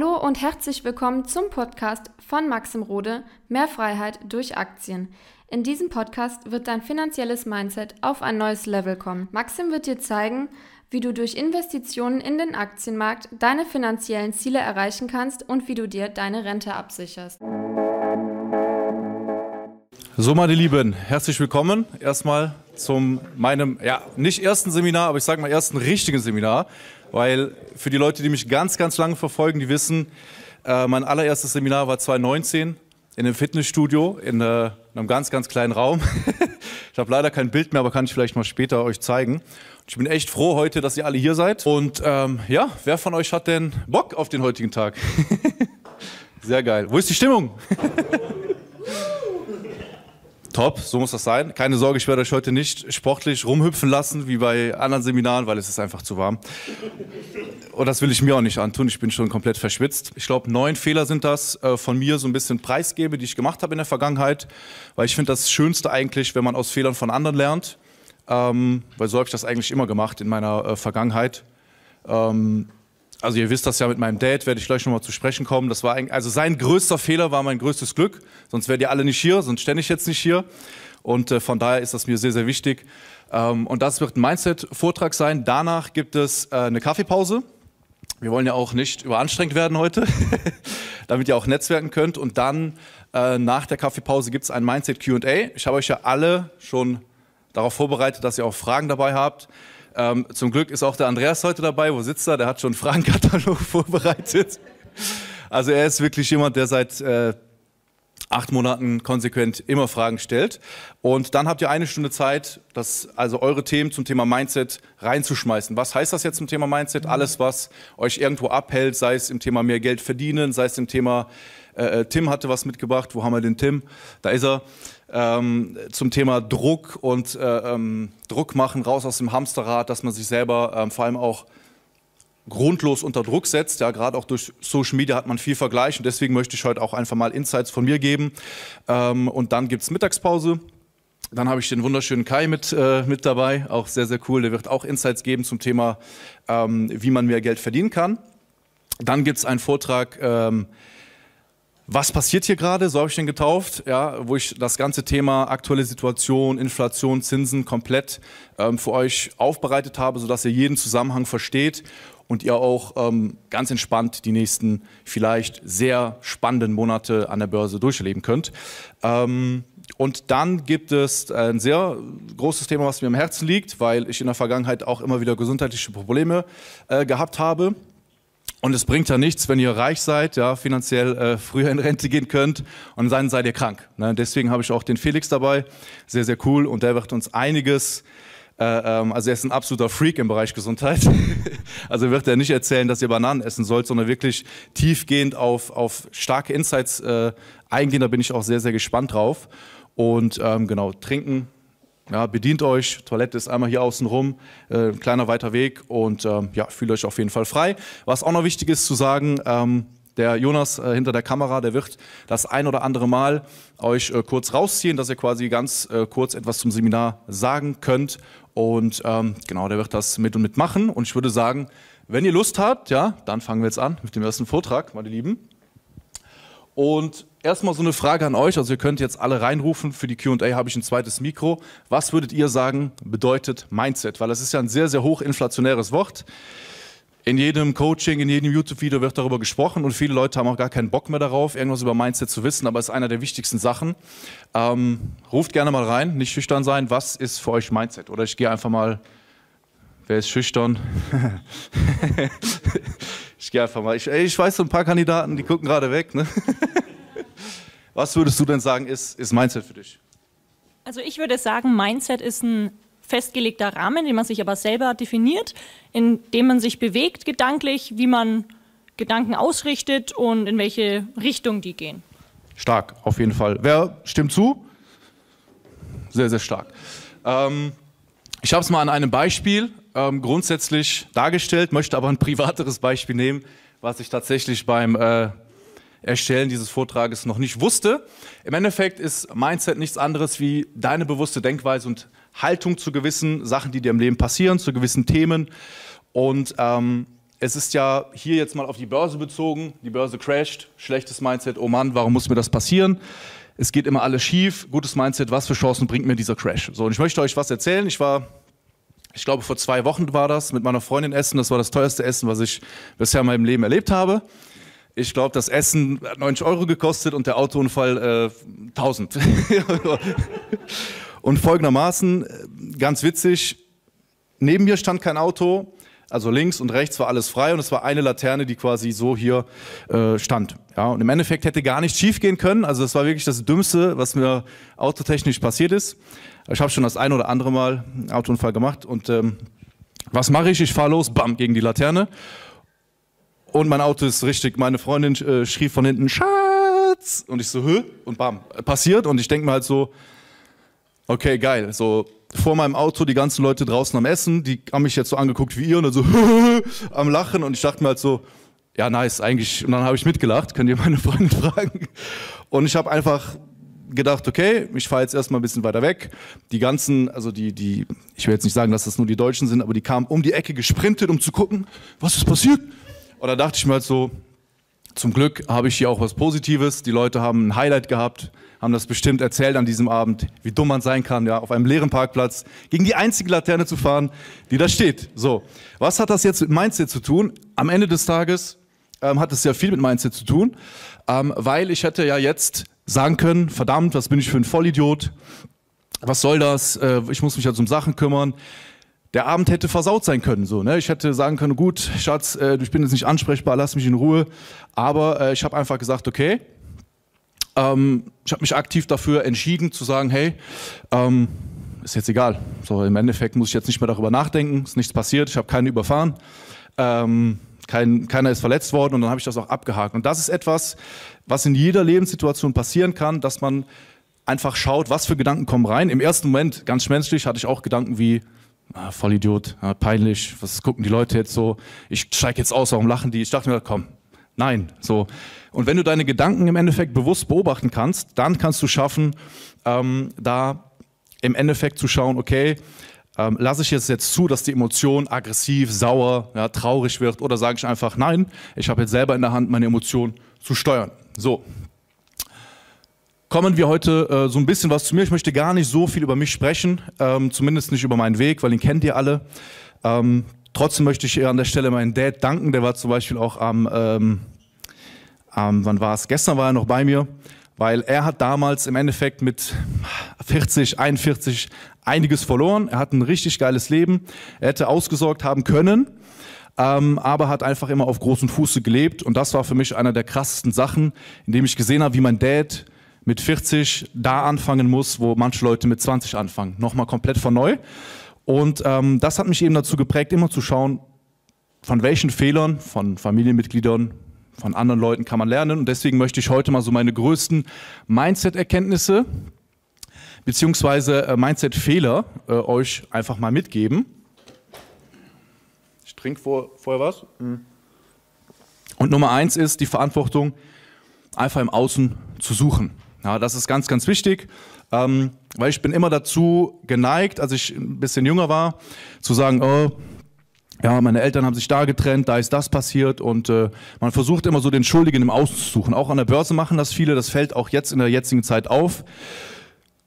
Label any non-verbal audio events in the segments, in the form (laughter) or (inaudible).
Hallo und herzlich willkommen zum Podcast von Maxim Rode Mehr Freiheit durch Aktien. In diesem Podcast wird dein finanzielles Mindset auf ein neues Level kommen. Maxim wird dir zeigen, wie du durch Investitionen in den Aktienmarkt deine finanziellen Ziele erreichen kannst und wie du dir deine Rente absicherst. So, meine Lieben, herzlich willkommen erstmal zum meinem, ja, nicht ersten Seminar, aber ich sage mal ersten richtigen Seminar, weil für die Leute, die mich ganz, ganz lange verfolgen, die wissen, äh, mein allererstes Seminar war 2019 in einem Fitnessstudio in, äh, in einem ganz, ganz kleinen Raum. (laughs) ich habe leider kein Bild mehr, aber kann ich vielleicht mal später euch zeigen. Ich bin echt froh heute, dass ihr alle hier seid. Und ähm, ja, wer von euch hat denn Bock auf den heutigen Tag? (laughs) Sehr geil. Wo ist die Stimmung? (laughs) Top, so muss das sein. Keine Sorge, ich werde euch heute nicht sportlich rumhüpfen lassen, wie bei anderen Seminaren, weil es ist einfach zu warm. Und das will ich mir auch nicht antun, ich bin schon komplett verschwitzt. Ich glaube, neun Fehler sind das äh, von mir so ein bisschen preisgebe, die ich gemacht habe in der Vergangenheit, weil ich finde das Schönste eigentlich, wenn man aus Fehlern von anderen lernt, ähm, weil so habe ich das eigentlich immer gemacht in meiner äh, Vergangenheit. Ähm, also ihr wisst das ja mit meinem Dad, werde ich gleich nochmal zu sprechen kommen. Das war ein, also sein größter Fehler war mein größtes Glück. Sonst wärt ihr alle nicht hier, sonst stände ich jetzt nicht hier. Und äh, von daher ist das mir sehr, sehr wichtig. Ähm, und das wird ein Mindset-Vortrag sein. Danach gibt es äh, eine Kaffeepause. Wir wollen ja auch nicht überanstrengt werden heute, (laughs) damit ihr auch netzwerken könnt. Und dann äh, nach der Kaffeepause gibt es ein Mindset QA. Ich habe euch ja alle schon darauf vorbereitet, dass ihr auch Fragen dabei habt. Ähm, zum Glück ist auch der Andreas heute dabei. Wo sitzt er? Der hat schon einen Fragenkatalog (laughs) vorbereitet. Also er ist wirklich jemand, der seit äh, acht Monaten konsequent immer Fragen stellt. Und dann habt ihr eine Stunde Zeit, das, also eure Themen zum Thema Mindset reinzuschmeißen. Was heißt das jetzt zum Thema Mindset? Alles, was euch irgendwo abhält, sei es im Thema mehr Geld verdienen, sei es im Thema, äh, äh Tim hatte was mitgebracht. Wo haben wir den Tim? Da ist er ähm, zum Thema Druck und äh, ähm, Druck machen, raus aus dem Hamsterrad, dass man sich selber ähm, vor allem auch grundlos unter Druck setzt. Ja, gerade auch durch Social Media hat man viel Vergleich und deswegen möchte ich heute auch einfach mal Insights von mir geben. Ähm, und dann gibt es Mittagspause. Dann habe ich den wunderschönen Kai mit, äh, mit dabei, auch sehr, sehr cool. Der wird auch Insights geben zum Thema, ähm, wie man mehr Geld verdienen kann. Dann gibt es einen Vortrag, ähm, was passiert hier gerade, so habe ich den getauft, ja, wo ich das ganze Thema aktuelle Situation, Inflation, Zinsen komplett ähm, für euch aufbereitet habe, sodass ihr jeden Zusammenhang versteht und ihr auch ähm, ganz entspannt die nächsten vielleicht sehr spannenden Monate an der Börse durchleben könnt. Ähm, und dann gibt es ein sehr großes Thema, was mir am Herzen liegt, weil ich in der Vergangenheit auch immer wieder gesundheitliche Probleme äh, gehabt habe. Und es bringt ja nichts, wenn ihr reich seid, ja, finanziell äh, früher in Rente gehen könnt und dann seid ihr krank. Ne? Deswegen habe ich auch den Felix dabei, sehr, sehr cool. Und der wird uns einiges, äh, ähm, also er ist ein absoluter Freak im Bereich Gesundheit. (laughs) also wird er nicht erzählen, dass ihr Bananen essen sollt, sondern wirklich tiefgehend auf, auf starke Insights äh, eingehen. Da bin ich auch sehr, sehr gespannt drauf. Und ähm, genau, trinken, ja, bedient euch, Toilette ist einmal hier außen rum, äh, kleiner weiter Weg und ähm, ja, fühlt euch auf jeden Fall frei. Was auch noch wichtig ist zu sagen, ähm, der Jonas äh, hinter der Kamera, der wird das ein oder andere Mal euch äh, kurz rausziehen, dass ihr quasi ganz äh, kurz etwas zum Seminar sagen könnt. Und ähm, genau, der wird das mit und mit machen. Und ich würde sagen, wenn ihr Lust habt, ja, dann fangen wir jetzt an mit dem ersten Vortrag, meine Lieben. Und erstmal so eine Frage an euch. Also ihr könnt jetzt alle reinrufen. Für die Q&A habe ich ein zweites Mikro. Was würdet ihr sagen, bedeutet Mindset? Weil das ist ja ein sehr, sehr hochinflationäres Wort. In jedem Coaching, in jedem YouTube-Video wird darüber gesprochen und viele Leute haben auch gar keinen Bock mehr darauf, irgendwas über Mindset zu wissen, aber es ist einer der wichtigsten Sachen. Ähm, ruft gerne mal rein, nicht schüchtern sein. Was ist für euch Mindset? Oder ich gehe einfach mal, wer ist schüchtern? (laughs) ich gehe einfach mal, ich, ey, ich weiß so ein paar Kandidaten, die gucken gerade weg. Ne? (laughs) Was würdest du denn sagen, ist, ist Mindset für dich? Also ich würde sagen, Mindset ist ein festgelegter Rahmen, den man sich aber selber definiert, in dem man sich bewegt gedanklich, wie man Gedanken ausrichtet und in welche Richtung die gehen. Stark, auf jeden Fall. Wer stimmt zu? Sehr, sehr stark. Ähm, ich habe es mal an einem Beispiel ähm, grundsätzlich dargestellt, möchte aber ein (laughs) privateres Beispiel nehmen, was ich tatsächlich beim äh, Erstellen dieses Vortrages noch nicht wusste. Im Endeffekt ist Mindset nichts anderes wie deine bewusste Denkweise und Haltung zu gewissen Sachen, die dir im Leben passieren, zu gewissen Themen. Und ähm, es ist ja hier jetzt mal auf die Börse bezogen. Die Börse crasht, schlechtes Mindset, oh Mann, warum muss mir das passieren? Es geht immer alles schief, gutes Mindset, was für Chancen bringt mir dieser Crash? So, und ich möchte euch was erzählen. Ich war, ich glaube, vor zwei Wochen war das, mit meiner Freundin essen. Das war das teuerste Essen, was ich bisher in meinem Leben erlebt habe. Ich glaube, das Essen hat 90 Euro gekostet und der Autounfall äh, 1000. (laughs) und folgendermaßen, äh, ganz witzig, neben mir stand kein Auto, also links und rechts war alles frei und es war eine Laterne, die quasi so hier äh, stand. Ja, und im Endeffekt hätte gar nichts schief gehen können. Also das war wirklich das Dümmste, was mir autotechnisch passiert ist. Ich habe schon das ein oder andere Mal einen Autounfall gemacht und ähm, was mache ich? Ich fahre los, bam, gegen die Laterne. Und mein Auto ist richtig, meine Freundin äh, schrie von hinten, Schatz! Und ich so, hä? Und bam, passiert. Und ich denke mir halt so, okay, geil. So, vor meinem Auto die ganzen Leute draußen am Essen, die haben mich jetzt so angeguckt wie ihr und dann so (laughs) am Lachen und ich dachte mir halt so, ja nice, eigentlich, und dann habe ich mitgelacht, könnt ihr meine Freunde (laughs) fragen. Und ich habe einfach gedacht, okay, ich fahre jetzt erstmal ein bisschen weiter weg. Die ganzen, also die, die, ich will jetzt nicht sagen, dass das nur die Deutschen sind, aber die kamen um die Ecke gesprintet, um zu gucken, was ist passiert. Und da dachte ich mir halt so, zum Glück habe ich hier auch was Positives. Die Leute haben ein Highlight gehabt haben das bestimmt erzählt an diesem Abend, wie dumm man sein kann, ja, auf einem leeren Parkplatz gegen die einzige Laterne zu fahren, die da steht. So, was hat das jetzt mit Mindset zu tun? Am Ende des Tages ähm, hat es sehr viel mit Mindset zu tun, ähm, weil ich hätte ja jetzt sagen können, verdammt, was bin ich für ein Vollidiot? Was soll das? Äh, ich muss mich jetzt um Sachen kümmern der Abend hätte versaut sein können. So, ne? Ich hätte sagen können, gut, Schatz, äh, ich bin jetzt nicht ansprechbar, lass mich in Ruhe. Aber äh, ich habe einfach gesagt, okay, ähm, ich habe mich aktiv dafür entschieden zu sagen, hey, ähm, ist jetzt egal. So, im Endeffekt muss ich jetzt nicht mehr darüber nachdenken, ist nichts passiert, ich habe keinen überfahren. Ähm, kein, keiner ist verletzt worden und dann habe ich das auch abgehakt. Und das ist etwas, was in jeder Lebenssituation passieren kann, dass man einfach schaut, was für Gedanken kommen rein. Im ersten Moment, ganz menschlich, hatte ich auch Gedanken wie, ah, Vollidiot, ah, peinlich, was gucken die Leute jetzt so, ich steige jetzt aus, warum lachen die? Ich dachte mir, komm, nein, so. Und wenn du deine Gedanken im Endeffekt bewusst beobachten kannst, dann kannst du schaffen, ähm, da im Endeffekt zu schauen, okay, ähm, lasse ich jetzt jetzt zu, dass die Emotion aggressiv, sauer, ja, traurig wird oder sage ich einfach, nein, ich habe jetzt selber in der Hand, meine Emotion zu steuern. So. Kommen wir heute äh, so ein bisschen was zu mir. Ich möchte gar nicht so viel über mich sprechen, ähm, zumindest nicht über meinen Weg, weil den kennt ihr alle. Ähm, trotzdem möchte ich an der Stelle meinen Dad danken. Der war zum Beispiel auch am ähm, ähm, wann war es? Gestern war er noch bei mir, weil er hat damals im Endeffekt mit 40, 41 einiges verloren. Er hat ein richtig geiles Leben. Er hätte ausgesorgt haben können, ähm, aber hat einfach immer auf großen Fuße gelebt. Und das war für mich einer der krassesten Sachen, indem ich gesehen habe, wie mein Dad mit 40 da anfangen muss, wo manche Leute mit 20 anfangen. Nochmal komplett von neu. Und ähm, das hat mich eben dazu geprägt, immer zu schauen, von welchen Fehlern von Familienmitgliedern, von anderen Leuten kann man lernen. Und deswegen möchte ich heute mal so meine größten Mindset-Erkenntnisse beziehungsweise äh, Mindset-Fehler äh, euch einfach mal mitgeben. Ich trinke vor, vorher was. Mhm. Und Nummer eins ist die Verantwortung, einfach im Außen zu suchen. Ja, das ist ganz, ganz wichtig, ähm, weil ich bin immer dazu geneigt, als ich ein bisschen jünger war, zu sagen, oh, ja, meine Eltern haben sich da getrennt, da ist das passiert und äh, man versucht immer so den Schuldigen im Außen zu suchen. Auch an der Börse machen das viele, das fällt auch jetzt in der jetzigen Zeit auf.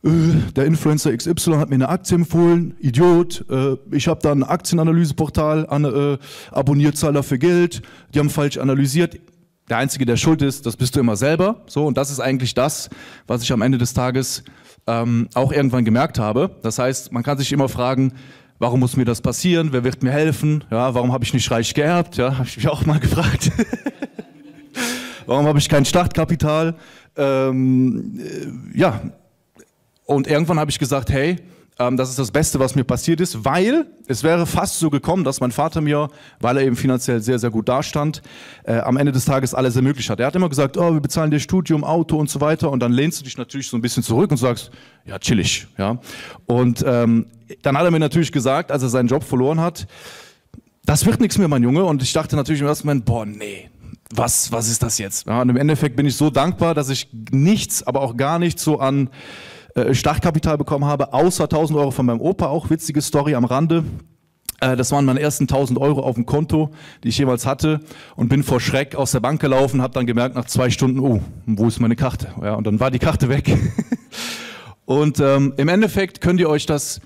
Äh, der Influencer XY hat mir eine Aktie empfohlen, Idiot. Äh, ich habe da ein Aktienanalyseportal an, äh, abonniert, zahl dafür Geld. Die haben falsch analysiert. Der Einzige, der schuld ist, das bist du immer selber. So und das ist eigentlich das, was ich am Ende des Tages ähm, auch irgendwann gemerkt habe. Das heißt, man kann sich immer fragen, Warum muss mir das passieren? Wer wird mir helfen? Ja, warum habe ich nicht reich geerbt? Ja, (laughs) habe ich mich auch mal gefragt. (laughs) warum habe ich kein Startkapital? Ähm, äh, ja, und irgendwann habe ich gesagt, hey, ähm, das ist das Beste, was mir passiert ist, weil es wäre fast so gekommen, dass mein Vater mir, weil er eben finanziell sehr, sehr gut dastand, äh, am Ende des Tages alles ermöglicht hat. Er hat immer gesagt, oh, wir bezahlen dir Studium, Auto und so weiter und dann lehnst du dich natürlich so ein bisschen zurück und sagst, ja, chillig. Ja? Und ähm, dann hat er mir natürlich gesagt, als er seinen Job verloren hat, das wird nichts mehr, mein Junge. Und ich dachte natürlich im ersten Moment, boah, nee, was, was ist das jetzt? Ja, und im Endeffekt bin ich so dankbar, dass ich nichts, aber auch gar nichts so an äh, Startkapital bekommen habe, außer 1000 Euro von meinem Opa, auch witzige Story am Rande. Äh, das waren meine ersten 1000 Euro auf dem Konto, die ich jemals hatte und bin vor Schreck aus der Bank gelaufen, habe dann gemerkt nach zwei Stunden, oh, wo ist meine Karte? Ja, und dann war die Karte weg. (laughs) und ähm, im Endeffekt könnt ihr euch das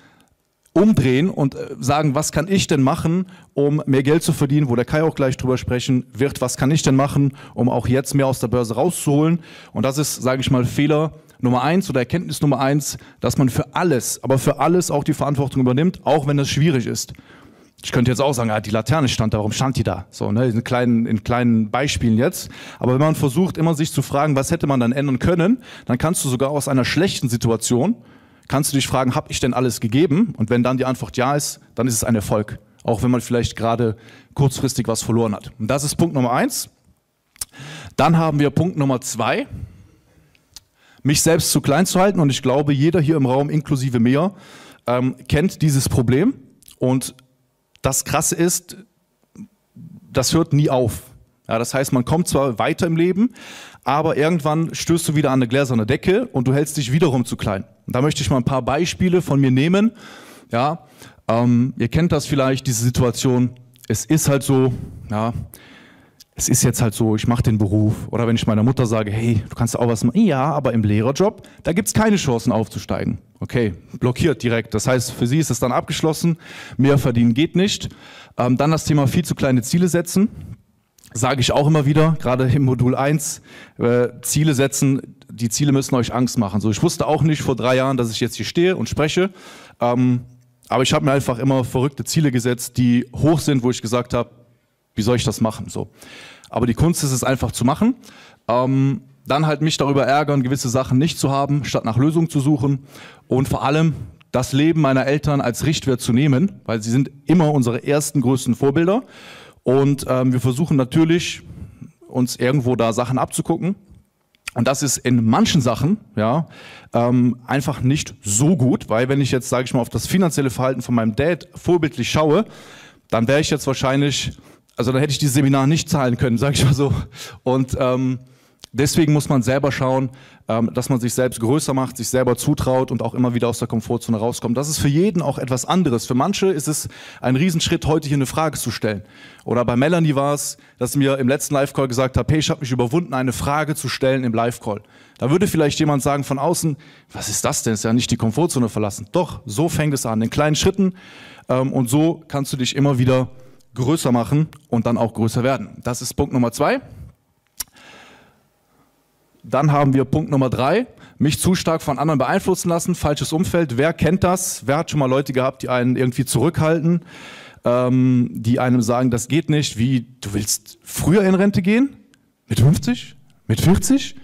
umdrehen und äh, sagen, was kann ich denn machen, um mehr Geld zu verdienen, wo der Kai auch gleich drüber sprechen wird, was kann ich denn machen, um auch jetzt mehr aus der Börse rauszuholen. Und das ist, sage ich mal, Fehler Nummer eins oder Erkenntnis Nummer eins, dass man für alles, aber für alles auch die Verantwortung übernimmt, auch wenn es schwierig ist. Ich könnte jetzt auch sagen, ja, die Laterne stand da, warum stand die da? So, ne, in kleinen, in kleinen Beispielen jetzt. Aber wenn man versucht, immer sich zu fragen, was hätte man dann ändern können, dann kannst du sogar aus einer schlechten Situation kannst du dich fragen, habe ich denn alles gegeben? Und wenn dann die Antwort ja ist, dann ist es ein Erfolg. Auch wenn man vielleicht gerade kurzfristig was verloren hat. Und das ist Punkt Nummer eins. Dann haben wir Punkt Nummer zwei. Mich selbst zu klein zu halten. Und ich glaube, jeder hier im Raum, inklusive mir, ähm, kennt dieses Problem. Und das Krasse ist, das hört nie auf. Ja, das heißt, man kommt zwar weiter im Leben, aber irgendwann stößt du wieder an eine gläserne Decke und du hältst dich wiederum zu klein. Und da möchte ich mal ein paar Beispiele von mir nehmen. Ja, ähm, ihr kennt das vielleicht, diese Situation. Es ist halt so, ja, es ist jetzt halt so, ich mache den Beruf. Oder wenn ich meiner Mutter sage, hey, du kannst auch was machen. Ja, aber im Lehrerjob, da gibt's keine Chancen aufzusteigen. Okay, blockiert direkt. Das heißt, für sie ist es dann abgeschlossen. Mehr verdienen geht nicht. Ähm, dann das Thema viel zu kleine Ziele setzen sage ich auch immer wieder, gerade im Modul 1, äh, Ziele setzen, die Ziele müssen euch Angst machen. So, ich wusste auch nicht vor drei Jahren, dass ich jetzt hier stehe und spreche, ähm, aber ich habe mir einfach immer verrückte Ziele gesetzt, die hoch sind, wo ich gesagt habe, wie soll ich das machen? So. Aber die Kunst ist es einfach zu machen. Ähm, dann halt mich darüber ärgern, gewisse Sachen nicht zu haben, statt nach Lösungen zu suchen und vor allem das Leben meiner Eltern als Richtwert zu nehmen, weil sie sind immer unsere ersten größten Vorbilder. Und ähm, wir versuchen natürlich, uns irgendwo da Sachen abzugucken. Und das ist in manchen Sachen ja ähm, einfach nicht so gut, weil wenn ich jetzt, sage ich mal, auf das finanzielle Verhalten von meinem Dad vorbildlich schaue, dann wäre ich jetzt wahrscheinlich, also dann hätte ich die Seminar nicht zahlen können, sage ich mal so. Und ähm, deswegen muss man selber schauen, ähm, dass man sich selbst größer macht, sich selber zutraut und auch immer wieder aus der Komfortzone rauskommt. Das ist für jeden auch etwas anderes. Für manche ist es ein Riesenschritt, heute hier eine Frage zu stellen. Oder bei Melanie war es, dass sie mir im letzten Live-Call gesagt hat, hey, ich habe mich überwunden, eine Frage zu stellen im Live-Call. Da würde vielleicht jemand sagen von außen, was ist das denn? Ist ja nicht die Komfortzone verlassen. Doch, so fängt es an, in kleinen Schritten. Ähm, und so kannst du dich immer wieder größer machen und dann auch größer werden. Das ist Punkt Nummer zwei. Dann haben wir Punkt Nummer drei, mich zu stark von anderen beeinflussen lassen, falsches Umfeld. Wer kennt das? Wer hat schon mal Leute gehabt, die einen irgendwie zurückhalten, ähm, die einem sagen, das geht nicht, wie, du willst früher in Rente gehen? Mit 50? Mit 40?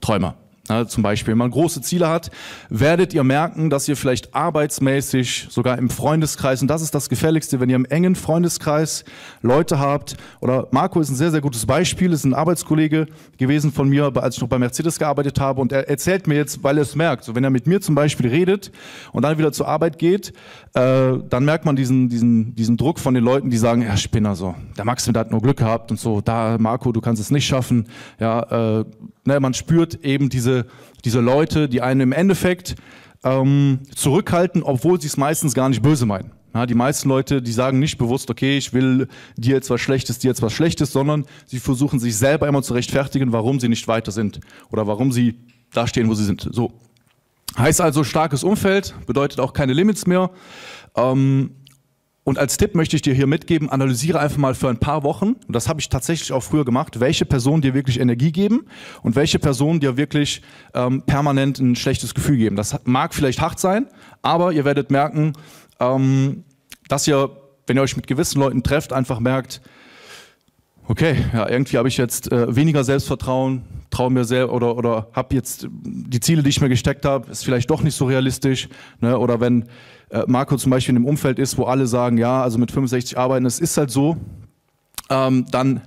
Träumer. Ja, zum Beispiel, wenn man große Ziele hat, werdet ihr merken, dass ihr vielleicht arbeitsmäßig, sogar im Freundeskreis, und das ist das Gefährlichste, wenn ihr im engen Freundeskreis Leute habt, oder Marco ist ein sehr, sehr gutes Beispiel, ist ein Arbeitskollege gewesen von mir, als ich noch bei Mercedes gearbeitet habe, und er erzählt mir jetzt, weil er es merkt, so wenn er mit mir zum Beispiel redet und dann wieder zur Arbeit geht, äh, dann merkt man diesen, diesen, diesen Druck von den Leuten, die sagen, ja, Spinner, so, der Maxim, der hat nur Glück gehabt und so, da, Marco, du kannst es nicht schaffen, ja, äh, Ne, man spürt eben diese, diese Leute, die einen im Endeffekt ähm, zurückhalten, obwohl sie es meistens gar nicht böse meinen. Ja, die meisten Leute, die sagen nicht bewusst, okay, ich will dir jetzt was Schlechtes, dir jetzt was Schlechtes, sondern sie versuchen sich selber immer zu rechtfertigen, warum sie nicht weiter sind oder warum sie da stehen, wo sie sind. So. Heißt also starkes Umfeld, bedeutet auch keine Limits mehr. Ähm, und als Tipp möchte ich dir hier mitgeben, analysiere einfach mal für ein paar Wochen, und das habe ich tatsächlich auch früher gemacht, welche Personen dir wirklich Energie geben und welche Personen dir wirklich ähm, permanent ein schlechtes Gefühl geben. Das mag vielleicht hart sein, aber ihr werdet merken, ähm, dass ihr, wenn ihr euch mit gewissen Leuten trefft, einfach merkt, okay, ja, irgendwie habe ich jetzt äh, weniger Selbstvertrauen, traue mir sehr oder oder habe jetzt die Ziele, die ich mir gesteckt habe, ist vielleicht doch nicht so realistisch, ne? Oder wenn äh, Marco zum Beispiel in einem Umfeld ist, wo alle sagen, ja, also mit 65 arbeiten, es ist halt so, ähm, dann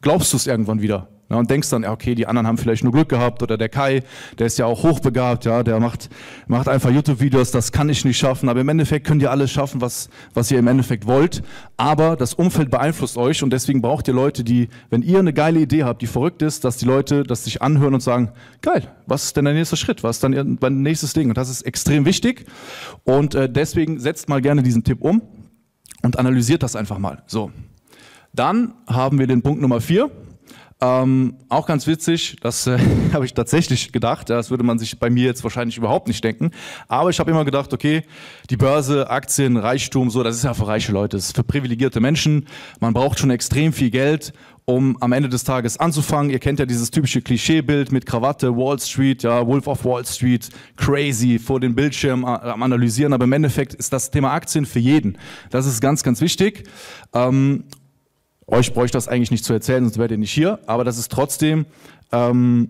glaubst du es irgendwann wieder. Ja, und denkst dann, okay, die anderen haben vielleicht nur Glück gehabt oder der Kai, der ist ja auch hochbegabt, ja, der macht, macht einfach YouTube-Videos, das kann ich nicht schaffen. Aber im Endeffekt könnt ihr alles schaffen, was, was ihr im Endeffekt wollt. Aber das Umfeld beeinflusst euch und deswegen braucht ihr Leute, die, wenn ihr eine geile Idee habt, die verrückt ist, dass die Leute das sich anhören und sagen, geil, was ist denn der nächste Schritt? Was ist dann dein nächstes Ding? Und das ist extrem wichtig. Und äh, deswegen setzt mal gerne diesen Tipp um. und analysiert das einfach mal. So. Dann haben wir den Punkt Nummer vier. Ähm, auch ganz witzig, das äh, (laughs) habe ich tatsächlich gedacht, das würde man sich bei mir jetzt wahrscheinlich überhaupt nicht denken. Aber ich habe immer gedacht, okay, die Börse, Aktien, Reichtum, so, das ist ja für reiche Leute, das ist für privilegierte Menschen. Man braucht schon extrem viel Geld, um am Ende des Tages anzufangen. Ihr kennt ja dieses typische Klischeebild mit Krawatte, Wall Street, ja, Wolf of Wall Street, crazy vor den Bildschirm am Analysieren. Aber im Endeffekt ist das Thema Aktien für jeden. Das ist ganz, ganz wichtig. Ähm, euch bräuchte das eigentlich nicht zu erzählen, sonst wärt ihr nicht hier. Aber das ist trotzdem, ähm,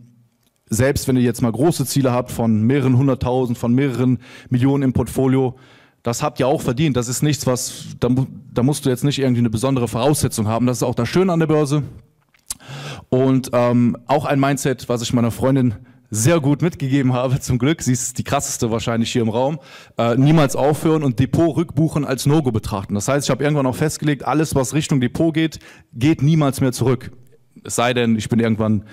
selbst wenn ihr jetzt mal große Ziele habt von mehreren hunderttausend, von mehreren Millionen im Portfolio, das habt ihr auch verdient. Das ist nichts, was, da, da musst du jetzt nicht irgendwie eine besondere Voraussetzung haben. Das ist auch das Schöne an der Börse. Und ähm, auch ein Mindset, was ich meiner Freundin sehr gut mitgegeben habe, zum Glück. Sie ist die krasseste wahrscheinlich hier im Raum. Äh, niemals aufhören und Depot rückbuchen als No-Go betrachten. Das heißt, ich habe irgendwann auch festgelegt, alles, was Richtung Depot geht, geht niemals mehr zurück. Es sei denn, ich bin irgendwann,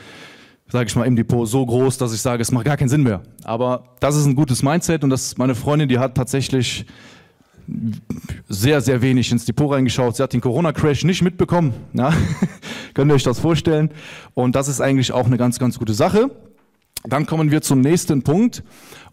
sage ich mal, im Depot so groß, dass ich sage, es macht gar keinen Sinn mehr. Aber das ist ein gutes Mindset und das meine Freundin, die hat tatsächlich sehr, sehr wenig ins Depot reingeschaut. Sie hat den Corona-Crash nicht mitbekommen. Ja? (laughs) Könnt ihr euch das vorstellen? Und das ist eigentlich auch eine ganz, ganz gute Sache. Dann kommen wir zum nächsten Punkt.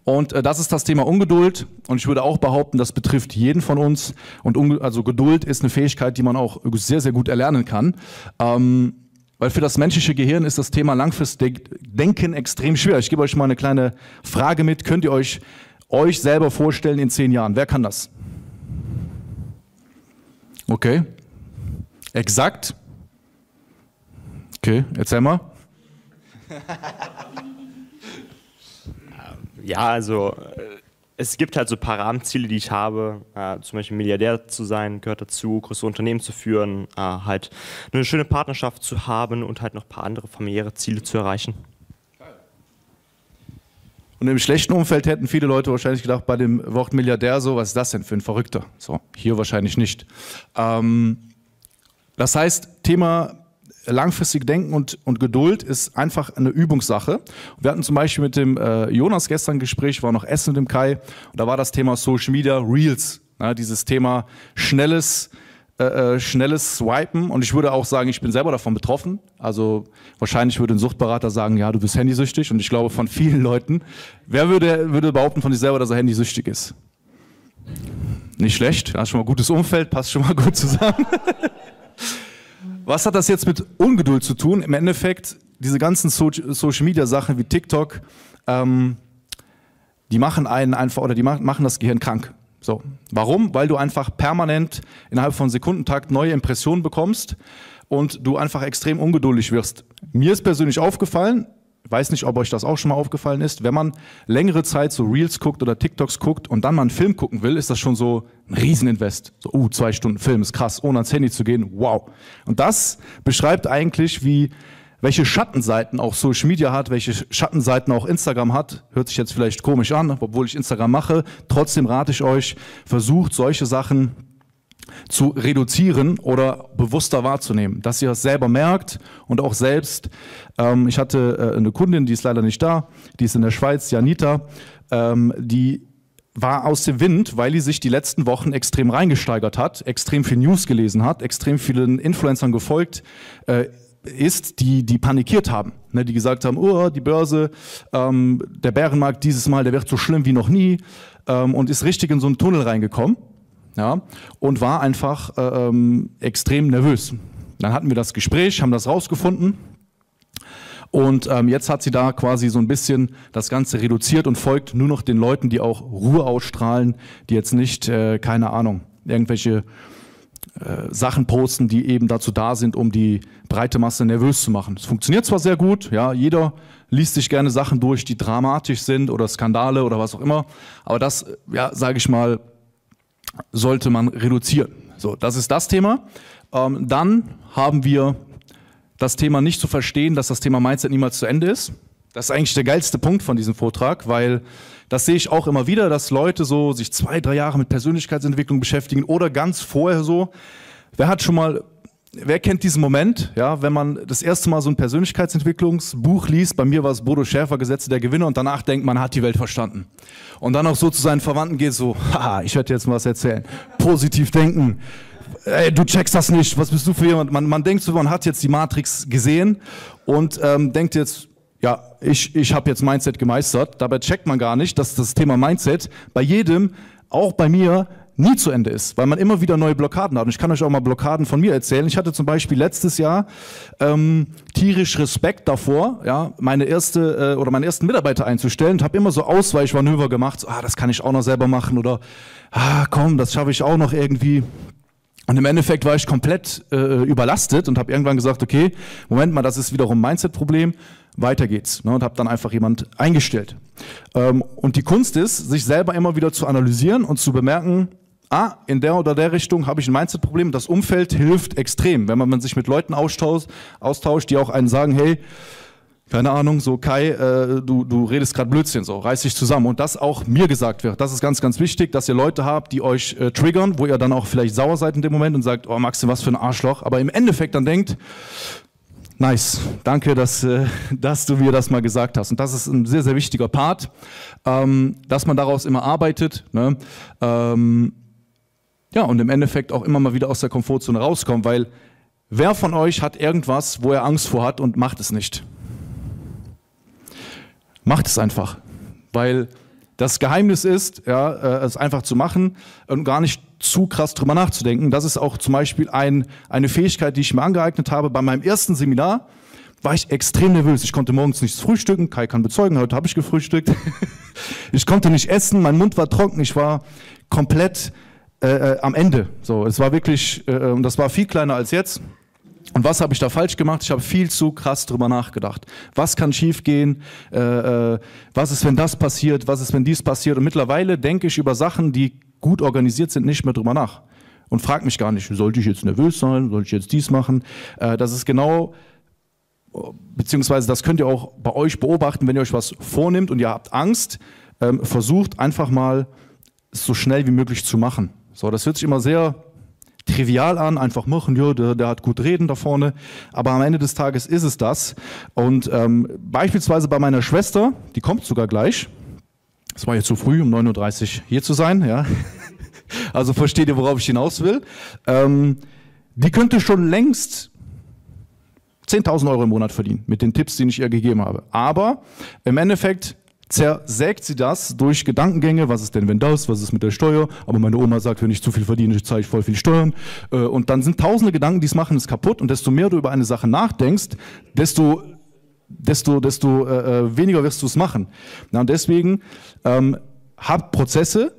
Und äh, das ist das Thema Ungeduld. Und ich würde auch behaupten, das betrifft jeden von uns. Und also Geduld ist eine Fähigkeit, die man auch sehr, sehr gut erlernen kann. Ähm, weil für das menschliche Gehirn ist das Thema langfristig Denken extrem schwer. Ich gebe euch mal eine kleine Frage mit. Könnt ihr euch euch selber vorstellen in zehn Jahren? Wer kann das? Okay. Exakt. Okay, erzähl mal. (laughs) Ja, also äh, es gibt halt so ein paar Rahmenziele, die ich habe. Äh, zum Beispiel Milliardär zu sein, gehört dazu, größere Unternehmen zu führen, äh, halt eine schöne Partnerschaft zu haben und halt noch ein paar andere familiäre Ziele zu erreichen. Und im schlechten Umfeld hätten viele Leute wahrscheinlich gedacht, bei dem Wort Milliardär so, was ist das denn für ein Verrückter? So, hier wahrscheinlich nicht. Ähm, das heißt, Thema langfristig denken und, und Geduld ist einfach eine Übungssache. Wir hatten zum Beispiel mit dem äh, Jonas gestern ein Gespräch, war noch Essen mit dem Kai, und da war das Thema Social Media Reels, ja, dieses Thema schnelles, äh, äh, schnelles Swipen und ich würde auch sagen, ich bin selber davon betroffen. Also wahrscheinlich würde ein Suchtberater sagen, ja, du bist handysüchtig und ich glaube von vielen Leuten, wer würde, würde behaupten von sich selber, dass er handysüchtig ist? Nicht schlecht, hast schon mal gutes Umfeld, passt schon mal gut zusammen. (laughs) Was hat das jetzt mit Ungeduld zu tun? Im Endeffekt, diese ganzen so Social Media Sachen wie TikTok, ähm, die machen einen einfach oder die machen das Gehirn krank. So. Warum? Weil du einfach permanent innerhalb von Sekundentakt neue Impressionen bekommst und du einfach extrem ungeduldig wirst. Mir ist persönlich aufgefallen, weiß nicht, ob euch das auch schon mal aufgefallen ist, wenn man längere Zeit so Reels guckt oder TikToks guckt und dann mal einen Film gucken will, ist das schon so ein Rieseninvest. So, uh, zwei Stunden Film ist krass, ohne ans Handy zu gehen, wow. Und das beschreibt eigentlich, wie, welche Schattenseiten auch Social Media hat, welche Schattenseiten auch Instagram hat. Hört sich jetzt vielleicht komisch an, obwohl ich Instagram mache. Trotzdem rate ich euch, versucht solche Sachen zu reduzieren oder bewusster wahrzunehmen, dass ihr es selber merkt und auch selbst. Ähm, ich hatte äh, eine Kundin, die ist leider nicht da, die ist in der Schweiz, Janita, ähm, die war aus dem Wind, weil die sich die letzten Wochen extrem reingesteigert hat, extrem viel News gelesen hat, extrem vielen Influencern gefolgt äh, ist, die, die panikiert haben, ne, die gesagt haben, oh, die Börse, ähm, der Bärenmarkt dieses Mal, der wird so schlimm wie noch nie ähm, und ist richtig in so einen Tunnel reingekommen ja, und war einfach äh, ähm, extrem nervös. Dann hatten wir das Gespräch, haben das rausgefunden. Und ähm, jetzt hat sie da quasi so ein bisschen das Ganze reduziert und folgt nur noch den Leuten, die auch Ruhe ausstrahlen, die jetzt nicht, äh, keine Ahnung, irgendwelche äh, Sachen posten, die eben dazu da sind, um die breite Masse nervös zu machen. Es funktioniert zwar sehr gut, ja, jeder liest sich gerne Sachen durch, die dramatisch sind oder Skandale oder was auch immer, aber das, ja, sage ich mal, sollte man reduzieren. So, das ist das Thema. Ähm, dann haben wir das Thema nicht zu verstehen, dass das Thema Mindset niemals zu Ende ist. Das ist eigentlich der geilste Punkt von diesem Vortrag, weil das sehe ich auch immer wieder, dass Leute so sich zwei, drei Jahre mit Persönlichkeitsentwicklung beschäftigen oder ganz vorher so. Wer hat schon mal Wer kennt diesen Moment, ja, wenn man das erste Mal so ein Persönlichkeitsentwicklungsbuch liest, bei mir war es Bodo Schäfer, Gesetze der Gewinne, und danach denkt man, hat die Welt verstanden. Und dann auch so zu seinen Verwandten geht so, (laughs) haha, ich werde jetzt mal was erzählen. Positiv denken, ey, du checkst das nicht, was bist du für jemand? Man, man denkt so, man hat jetzt die Matrix gesehen und ähm, denkt jetzt, ja, ich, ich habe jetzt Mindset gemeistert. Dabei checkt man gar nicht, dass das Thema Mindset bei jedem, auch bei mir, nie zu Ende ist, weil man immer wieder neue Blockaden hat. Und ich kann euch auch mal Blockaden von mir erzählen. Ich hatte zum Beispiel letztes Jahr ähm, tierisch Respekt davor, ja, meine erste äh, oder meinen ersten Mitarbeiter einzustellen und habe immer so Ausweichmanöver gemacht. So, ah, das kann ich auch noch selber machen oder ah, komm, das schaffe ich auch noch irgendwie. Und im Endeffekt war ich komplett äh, überlastet und habe irgendwann gesagt, okay, Moment mal, das ist wiederum Mindset-Problem, weiter geht's. Ne, und habe dann einfach jemand eingestellt. Ähm, und die Kunst ist, sich selber immer wieder zu analysieren und zu bemerken, ah, in der oder der Richtung habe ich ein Mindset-Problem. Das Umfeld hilft extrem, wenn man sich mit Leuten austauscht, austauscht die auch einen sagen, hey, keine Ahnung, so Kai, äh, du, du redest gerade Blödsinn, so reiß dich zusammen. Und das auch mir gesagt wird. Das ist ganz, ganz wichtig, dass ihr Leute habt, die euch äh, triggern, wo ihr dann auch vielleicht sauer seid in dem Moment und sagt, oh Maxim, was für ein Arschloch. Aber im Endeffekt dann denkt, nice, danke, dass, äh, (laughs) dass du mir das mal gesagt hast. Und das ist ein sehr, sehr wichtiger Part, ähm, dass man daraus immer arbeitet. Ne? Ähm, ja, und im Endeffekt auch immer mal wieder aus der Komfortzone rauskommen, weil wer von euch hat irgendwas, wo er Angst vor hat und macht es nicht? Macht es einfach, weil das Geheimnis ist, ja, äh, es einfach zu machen und gar nicht zu krass drüber nachzudenken. Das ist auch zum Beispiel ein, eine Fähigkeit, die ich mir angeeignet habe. Bei meinem ersten Seminar war ich extrem nervös. Ich konnte morgens nichts frühstücken. Kai kann bezeugen, heute habe ich gefrühstückt. (laughs) ich konnte nicht essen, mein Mund war trocken. Ich war komplett äh, äh, am Ende. So, es war wirklich, äh, äh, das war viel kleiner als jetzt. Und was habe ich da falsch gemacht? Ich habe viel zu krass drüber nachgedacht. Was kann schiefgehen? Äh, äh, was ist, wenn das passiert? Was ist, wenn dies passiert? Und mittlerweile denke ich über Sachen, die gut organisiert sind, nicht mehr drüber nach. Und frage mich gar nicht, sollte ich jetzt nervös sein? Sollte ich jetzt dies machen? Äh, das ist genau, beziehungsweise das könnt ihr auch bei euch beobachten, wenn ihr euch was vornimmt und ihr habt Angst, ähm, versucht einfach mal so schnell wie möglich zu machen. So, das hört sich immer sehr trivial an, einfach machen, ja, der, der hat gut reden da vorne. Aber am Ende des Tages ist es das. Und ähm, beispielsweise bei meiner Schwester, die kommt sogar gleich. Es war jetzt zu früh, um 9.30 Uhr hier zu sein, ja. (laughs) Also versteht ihr, worauf ich hinaus will. Ähm, die könnte schon längst 10.000 Euro im Monat verdienen mit den Tipps, die ich ihr gegeben habe. Aber im Endeffekt zersägt sie das durch Gedankengänge, was ist denn, wenn das, was ist mit der Steuer, aber meine Oma sagt, wenn ich zu viel verdiene, zahle ich voll viel Steuern. Äh, und dann sind tausende Gedanken, die es machen, es kaputt. Und desto mehr du über eine Sache nachdenkst, desto desto, desto äh, äh weniger wirst du es machen. Na, und deswegen ähm, hab Prozesse,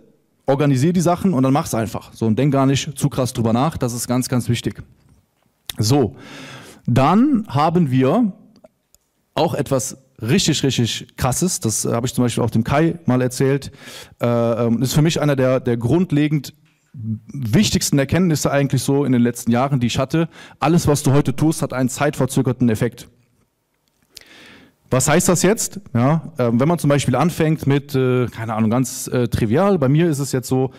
organisier die Sachen und dann mach's einfach. So und denk gar nicht zu krass drüber nach. Das ist ganz, ganz wichtig. So, dann haben wir auch etwas richtig, richtig krasses. Das äh, habe ich zum Beispiel auch dem Kai mal erzählt. Äh, ähm, ist für mich einer der, der grundlegend wichtigsten Erkenntnisse eigentlich so in den letzten Jahren, die ich hatte. Alles, was du heute tust, hat einen zeitverzögerten Effekt. Was heißt das jetzt? Ja, äh, wenn man zum Beispiel anfängt mit, äh, keine Ahnung, ganz äh, trivial, bei mir ist es jetzt so,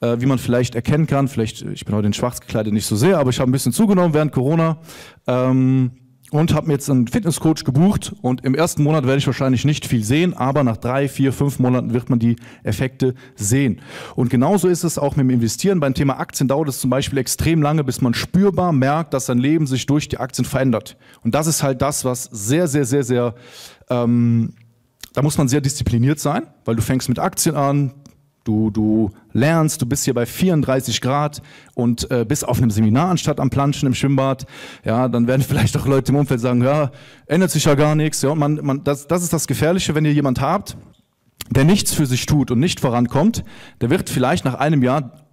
äh, wie man vielleicht erkennen kann, vielleicht, ich bin heute in schwarz gekleidet nicht so sehr, aber ich habe ein bisschen zugenommen während Corona. Ähm, und habe mir jetzt einen Fitnesscoach gebucht und im ersten Monat werde ich wahrscheinlich nicht viel sehen, aber nach drei, vier, fünf Monaten wird man die Effekte sehen. Und genauso ist es auch mit dem Investieren. Beim Thema Aktien dauert es zum Beispiel extrem lange, bis man spürbar merkt, dass sein Leben sich durch die Aktien verändert. Und das ist halt das, was sehr, sehr, sehr, sehr ähm, da muss man sehr diszipliniert sein, weil du fängst mit Aktien an, Du, du lernst, du bist hier bei 34 Grad und äh, bist auf einem Seminar anstatt am Planschen im Schwimmbad. Ja, dann werden (laughs) vielleicht auch Leute im Umfeld sagen, ja, ändert sich ja gar nichts. Ja, man, man, das, das ist das Gefährliche, wenn ihr jemand habt, der nichts für sich tut und nicht vorankommt, der wird vielleicht nach einem Jahr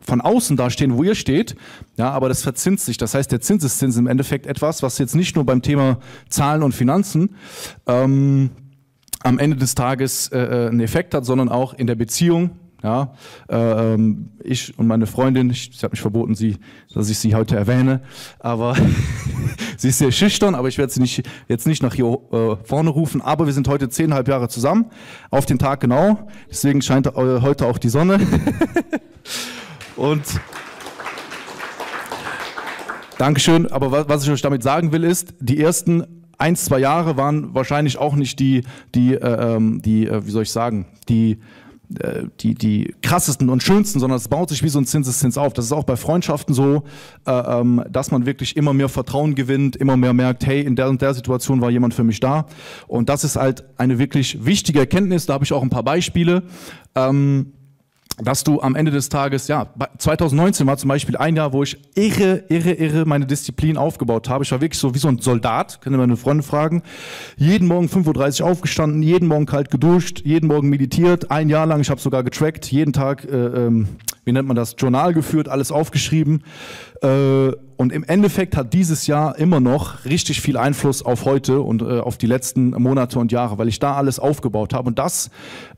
von außen dastehen, wo ihr steht, ja, aber das verzinst sich. Das heißt, der Zinseszins ist im Endeffekt etwas, was jetzt nicht nur beim Thema Zahlen und Finanzen ähm, am Ende des Tages äh, äh, einen Effekt hat, sondern auch in der Beziehung. Ja, äh, ähm, ich und meine Freundin, ich, sie hat mich verboten, sie, dass ich sie heute erwähne, aber (laughs) sie ist sehr schüchtern, aber ich werde sie nicht, jetzt nicht nach hier äh, vorne rufen, aber wir sind heute zehnhalb Jahre zusammen, auf den Tag genau, deswegen scheint äh, heute auch die Sonne. (laughs) und Dankeschön, aber was, was ich euch damit sagen will, ist, die ersten ein, zwei Jahre waren wahrscheinlich auch nicht die, die, äh, ähm, die äh, wie soll ich sagen, die äh, die, die krassesten und schönsten, sondern es baut sich wie so ein Zinseszins auf. Das ist auch bei Freundschaften so, äh, ähm, dass man wirklich immer mehr Vertrauen gewinnt, immer mehr merkt, hey, in der und der Situation war jemand für mich da. Und das ist halt eine wirklich wichtige Erkenntnis. Da habe ich auch ein paar Beispiele. Ähm, dass du am Ende des Tages, ja, 2019 war zum Beispiel ein Jahr, wo ich irre, irre, irre meine Disziplin aufgebaut habe. Ich war wirklich so wie so ein Soldat, können meine Freunde fragen. Jeden Morgen 5.30 Uhr aufgestanden, jeden Morgen kalt geduscht, jeden Morgen meditiert, ein Jahr lang, ich habe sogar getrackt, jeden Tag, äh, ähm, wie nennt man das, Journal geführt, alles aufgeschrieben. Äh, und im Endeffekt hat dieses Jahr immer noch richtig viel Einfluss auf heute und äh, auf die letzten Monate und Jahre, weil ich da alles aufgebaut habe. Und das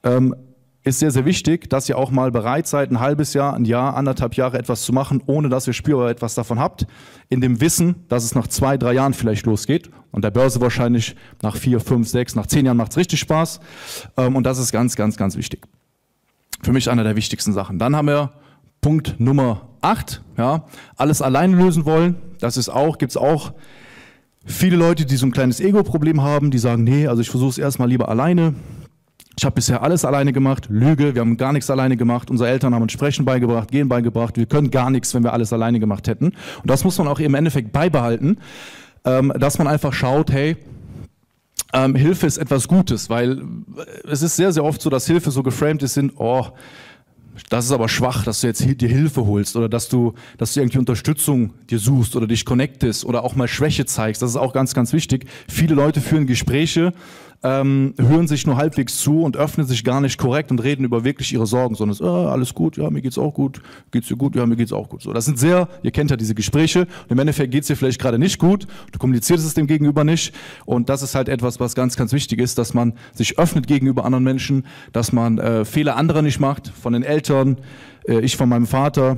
ähm, ist sehr, sehr wichtig, dass ihr auch mal bereit seid, ein halbes Jahr, ein Jahr, anderthalb Jahre etwas zu machen, ohne dass ihr spürbar etwas davon habt, in dem Wissen, dass es nach zwei, drei Jahren vielleicht losgeht und der Börse wahrscheinlich nach vier, fünf, sechs, nach zehn Jahren macht es richtig Spaß ähm, und das ist ganz, ganz, ganz wichtig. Für mich einer der wichtigsten Sachen. Dann haben wir Punkt Nummer acht, ja, alles alleine lösen wollen. Das ist auch, gibt's auch viele Leute, die so ein kleines Ego-Problem haben, die sagen, nee, also ich versuche es erstmal lieber alleine. Ich habe bisher alles alleine gemacht, Lüge, wir haben gar nichts alleine gemacht. Unsere Eltern haben uns Sprechen beigebracht, Gehen beigebracht. Wir können gar nichts, wenn wir alles alleine gemacht hätten. Und das muss man auch im Endeffekt beibehalten, ähm, dass man einfach schaut, hey, ähm, Hilfe ist etwas Gutes, weil es ist sehr, sehr oft so, dass Hilfe so geframed ist in, oh, das ist aber schwach, dass du jetzt dir Hilfe holst oder dass du, dass du irgendwie Unterstützung dir suchst oder dich connectest oder auch mal Schwäche zeigst. Das ist auch ganz, ganz wichtig. Viele Leute führen Gespräche ähm, hören sich nur halbwegs zu und öffnen sich gar nicht korrekt und reden über wirklich ihre Sorgen, sondern es, ah, alles gut, ja, mir geht's auch gut, geht's dir gut, ja, mir geht's auch gut. So, das sind sehr, ihr kennt ja diese Gespräche. Und im Endeffekt geht's dir vielleicht gerade nicht gut, du kommunizierst es dem Gegenüber nicht. Und das ist halt etwas, was ganz, ganz wichtig ist, dass man sich öffnet gegenüber anderen Menschen, dass man äh, Fehler anderer nicht macht, von den Eltern, äh, ich von meinem Vater,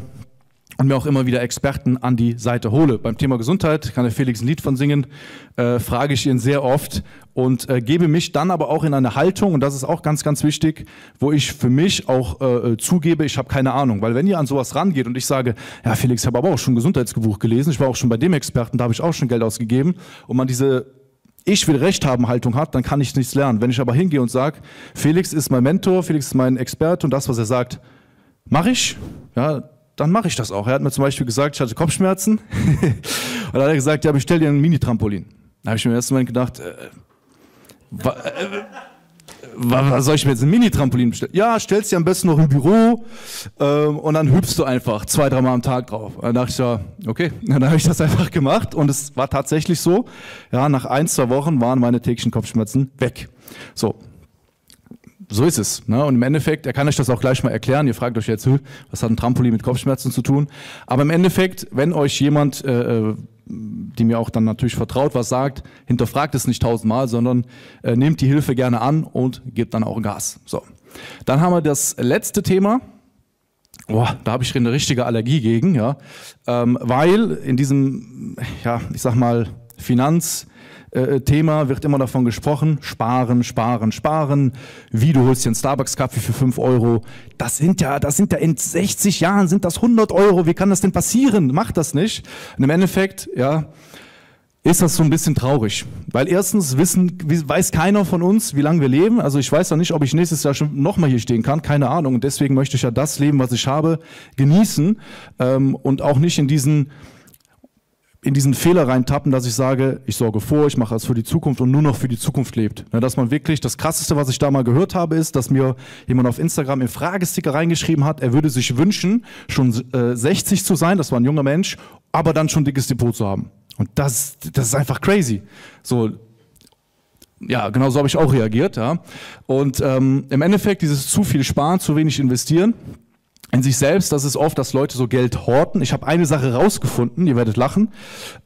und mir auch immer wieder Experten an die Seite hole. Beim Thema Gesundheit kann der Felix ein Lied von singen, äh, frage ich ihn sehr oft und äh, gebe mich dann aber auch in eine Haltung, und das ist auch ganz, ganz wichtig, wo ich für mich auch äh, zugebe, ich habe keine Ahnung. Weil wenn ihr an sowas rangeht und ich sage, ja Felix, ich habe aber auch schon ein Gesundheitsbuch gelesen, ich war auch schon bei dem Experten, da habe ich auch schon Geld ausgegeben und man diese ich will Recht haben Haltung hat, dann kann ich nichts lernen. Wenn ich aber hingehe und sage, Felix ist mein Mentor, Felix ist mein Experte und das, was er sagt, mache ich, ja, dann mache ich das auch. Er hat mir zum Beispiel gesagt, ich hatte Kopfschmerzen. (laughs) und dann hat er gesagt, ja, bestell dir ein Mini-Trampolin. Da habe ich mir im ersten Moment gedacht, äh, wa, äh, was soll ich mir jetzt ein Mini-Trampolin bestellen? Ja, stellst dir am besten noch im Büro ähm, und dann hüpfst du einfach zwei, dreimal am Tag drauf. dann dachte ich ja, okay, (laughs) dann habe ich das einfach gemacht und es war tatsächlich so. Ja, nach ein, zwei Wochen waren meine täglichen Kopfschmerzen weg. So, so ist es. Ne? Und im Endeffekt, er kann euch das auch gleich mal erklären. Ihr fragt euch jetzt, was hat ein Trampolin mit Kopfschmerzen zu tun? Aber im Endeffekt, wenn euch jemand, äh, äh, die mir auch dann natürlich vertraut, was sagt, hinterfragt es nicht tausendmal, sondern äh, nehmt die Hilfe gerne an und gebt dann auch Gas. So. Dann haben wir das letzte Thema. Boah, da habe ich eine richtige Allergie gegen, ja, ähm, weil in diesem, ja, ich sag mal, Finanz, äh, Thema wird immer davon gesprochen, sparen, sparen, sparen. Wie, du holst dir einen Starbucks-Kaffee für 5 Euro. Das sind ja, das sind ja in 60 Jahren sind das 100 Euro. Wie kann das denn passieren? Mach das nicht. Und im Endeffekt, ja, ist das so ein bisschen traurig. Weil erstens wissen, weiß keiner von uns, wie lange wir leben. Also ich weiß ja nicht, ob ich nächstes Jahr schon nochmal hier stehen kann. Keine Ahnung. Und deswegen möchte ich ja das Leben, was ich habe, genießen ähm, und auch nicht in diesen in diesen Fehler reintappen, dass ich sage, ich sorge vor, ich mache es für die Zukunft und nur noch für die Zukunft lebt. Dass man wirklich, das krasseste, was ich da mal gehört habe, ist, dass mir jemand auf Instagram im Fragesticker reingeschrieben hat, er würde sich wünschen, schon äh, 60 zu sein, das war ein junger Mensch, aber dann schon dickes Depot zu haben. Und das, das ist einfach crazy. So, ja, genau so habe ich auch reagiert. Ja. Und ähm, im Endeffekt dieses zu viel sparen, zu wenig investieren, in sich selbst, das ist oft, dass Leute so Geld horten. Ich habe eine Sache rausgefunden, ihr werdet lachen.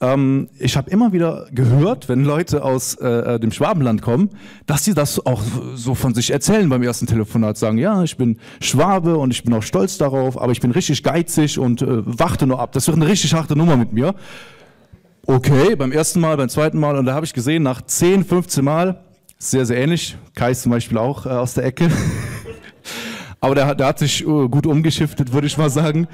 Ähm, ich habe immer wieder gehört, wenn Leute aus äh, äh, dem Schwabenland kommen, dass sie das auch so von sich erzählen beim ersten Telefonat. Sagen, ja, ich bin Schwabe und ich bin auch stolz darauf, aber ich bin richtig geizig und äh, warte nur ab. Das wird eine richtig harte Nummer mit mir. Okay, beim ersten Mal, beim zweiten Mal und da habe ich gesehen, nach 10, 15 Mal, sehr, sehr ähnlich, Kai zum Beispiel auch äh, aus der Ecke, (laughs) Aber der, der hat sich uh, gut umgeschiftet, würde ich mal sagen.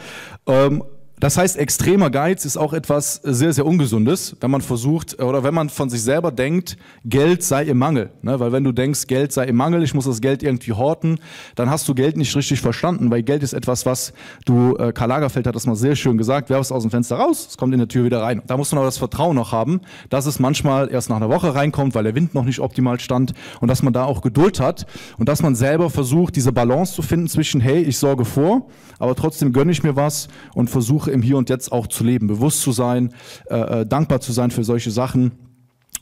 Ähm, Das heißt, extremer Geiz ist auch etwas sehr, sehr Ungesundes, wenn man versucht oder wenn man von sich selber denkt, Geld sei im Mangel. Ne? Weil wenn du denkst, Geld sei im Mangel, ich muss das Geld irgendwie horten, dann hast du Geld nicht richtig verstanden, weil Geld ist etwas, was du, äh, Karl Lagerfeld hat das mal sehr schön gesagt, werf es aus dem Fenster raus, es kommt in der Tür wieder rein. Da muss man aber das Vertrauen noch haben, dass es manchmal erst nach einer Woche reinkommt, weil der Wind noch nicht optimal stand und dass man da auch Geduld hat und dass man selber versucht, diese Balance zu finden zwischen, hey, ich sorge vor, aber trotzdem gönne ich mir was und versuche im Hier und Jetzt auch zu leben, bewusst zu sein, äh, äh, dankbar zu sein für solche Sachen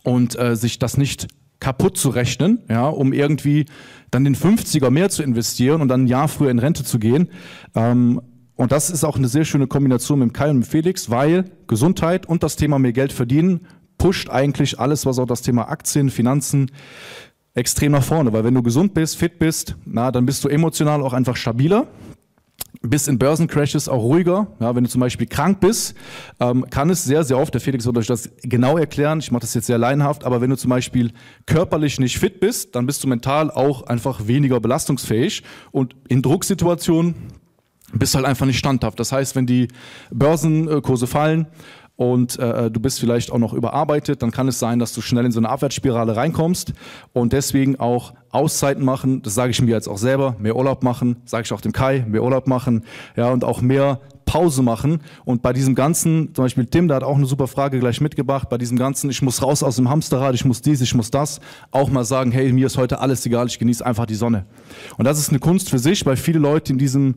und äh, sich das nicht kaputt zu rechnen, ja, um irgendwie dann den 50er mehr zu investieren und dann ein Jahr früher in Rente zu gehen. Ähm, und das ist auch eine sehr schöne Kombination mit Kai und Felix, weil Gesundheit und das Thema mehr Geld verdienen pusht eigentlich alles, was auch das Thema Aktien, Finanzen extrem nach vorne. Weil wenn du gesund bist, fit bist, na, dann bist du emotional auch einfach stabiler bist in Börsencrashes auch ruhiger. Ja, wenn du zum Beispiel krank bist, ähm, kann es sehr, sehr oft, der Felix wird euch das genau erklären, ich mache das jetzt sehr laienhaft, aber wenn du zum Beispiel körperlich nicht fit bist, dann bist du mental auch einfach weniger belastungsfähig und in Drucksituationen bist du halt einfach nicht standhaft. Das heißt, wenn die Börsenkurse fallen, und äh, du bist vielleicht auch noch überarbeitet, dann kann es sein, dass du schnell in so eine Abwärtsspirale reinkommst und deswegen auch Auszeiten machen, das sage ich mir jetzt auch selber, mehr Urlaub machen, sage ich auch dem Kai, mehr Urlaub machen, ja, und auch mehr Pause machen. Und bei diesem ganzen, zum Beispiel Tim, der hat auch eine super Frage gleich mitgebracht, bei diesem ganzen, ich muss raus aus dem Hamsterrad, ich muss dies, ich muss das, auch mal sagen, hey, mir ist heute alles egal, ich genieße einfach die Sonne. Und das ist eine Kunst für sich, weil viele Leute in diesem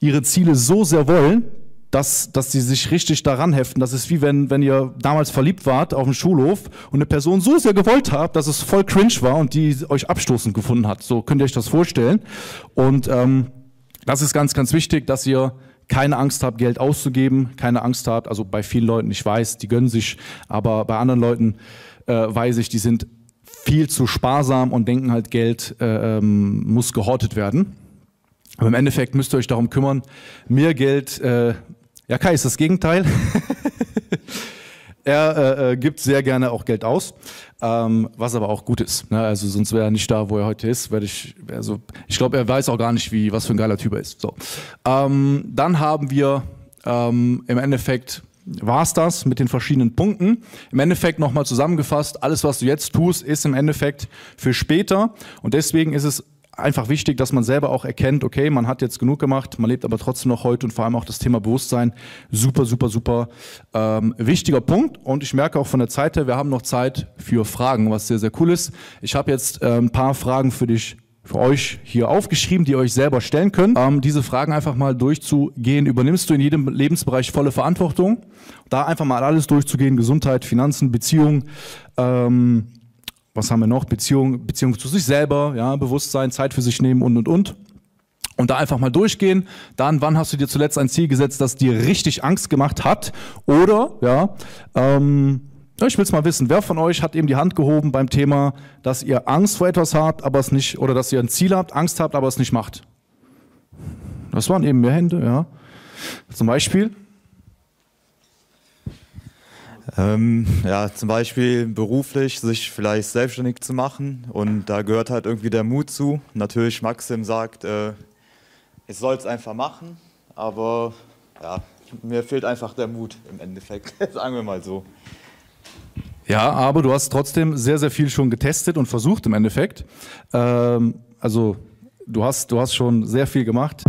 ihre Ziele so sehr wollen, dass, dass sie sich richtig daran heften. Das ist wie wenn, wenn ihr damals verliebt wart auf dem Schulhof und eine Person so sehr gewollt habt, dass es voll cringe war und die euch abstoßend gefunden hat. So könnt ihr euch das vorstellen. Und ähm, das ist ganz, ganz wichtig, dass ihr keine Angst habt, Geld auszugeben, keine Angst habt. Also bei vielen Leuten, ich weiß, die gönnen sich, aber bei anderen Leuten äh, weiß ich, die sind viel zu sparsam und denken halt, Geld äh, ähm, muss gehortet werden. Aber im Endeffekt müsst ihr euch darum kümmern, mehr Geld äh, ja, Kai ist das Gegenteil. (laughs) er äh, äh, gibt sehr gerne auch Geld aus, ähm, was aber auch gut ist. Ne? Also sonst wäre er nicht da, wo er heute ist. Ich, also ich glaube, er weiß auch gar nicht, wie was für ein geiler Typ er ist. So, ähm, dann haben wir ähm, im Endeffekt war's das mit den verschiedenen Punkten. Im Endeffekt nochmal zusammengefasst, alles, was du jetzt tust, ist im Endeffekt für später. Und deswegen ist es einfach wichtig, dass man selber auch erkennt, okay, man hat jetzt genug gemacht, man lebt aber trotzdem noch heute und vor allem auch das Thema Bewusstsein, super, super, super ähm, wichtiger Punkt. Und ich merke auch von der Zeit her, wir haben noch Zeit für Fragen, was sehr, sehr cool ist. Ich habe jetzt äh, ein paar Fragen für dich für euch hier aufgeschrieben, die ihr euch selber stellen könnt. Ähm, diese Fragen einfach mal durchzugehen. Übernimmst du in jedem Lebensbereich volle Verantwortung? Da einfach mal alles durchzugehen, Gesundheit, Finanzen, Beziehungen, ähm, was haben wir noch? Beziehung, Beziehung zu sich selber, ja, Bewusstsein, Zeit für sich nehmen und und und. Und da einfach mal durchgehen. Dann, wann hast du dir zuletzt ein Ziel gesetzt, das dir richtig Angst gemacht hat? Oder, ja, ähm, ich will es mal wissen, wer von euch hat eben die Hand gehoben beim Thema, dass ihr Angst vor etwas habt, aber es nicht, oder dass ihr ein Ziel habt, Angst habt, aber es nicht macht? Das waren eben mehr Hände, ja. Zum Beispiel. Ähm, ja, zum Beispiel beruflich sich vielleicht selbstständig zu machen und da gehört halt irgendwie der Mut zu. Natürlich, Maxim sagt, äh, ich soll es einfach machen, aber ja, mir fehlt einfach der Mut im Endeffekt, (laughs) sagen wir mal so. Ja, aber du hast trotzdem sehr, sehr viel schon getestet und versucht im Endeffekt. Ähm, also du hast, du hast schon sehr viel gemacht.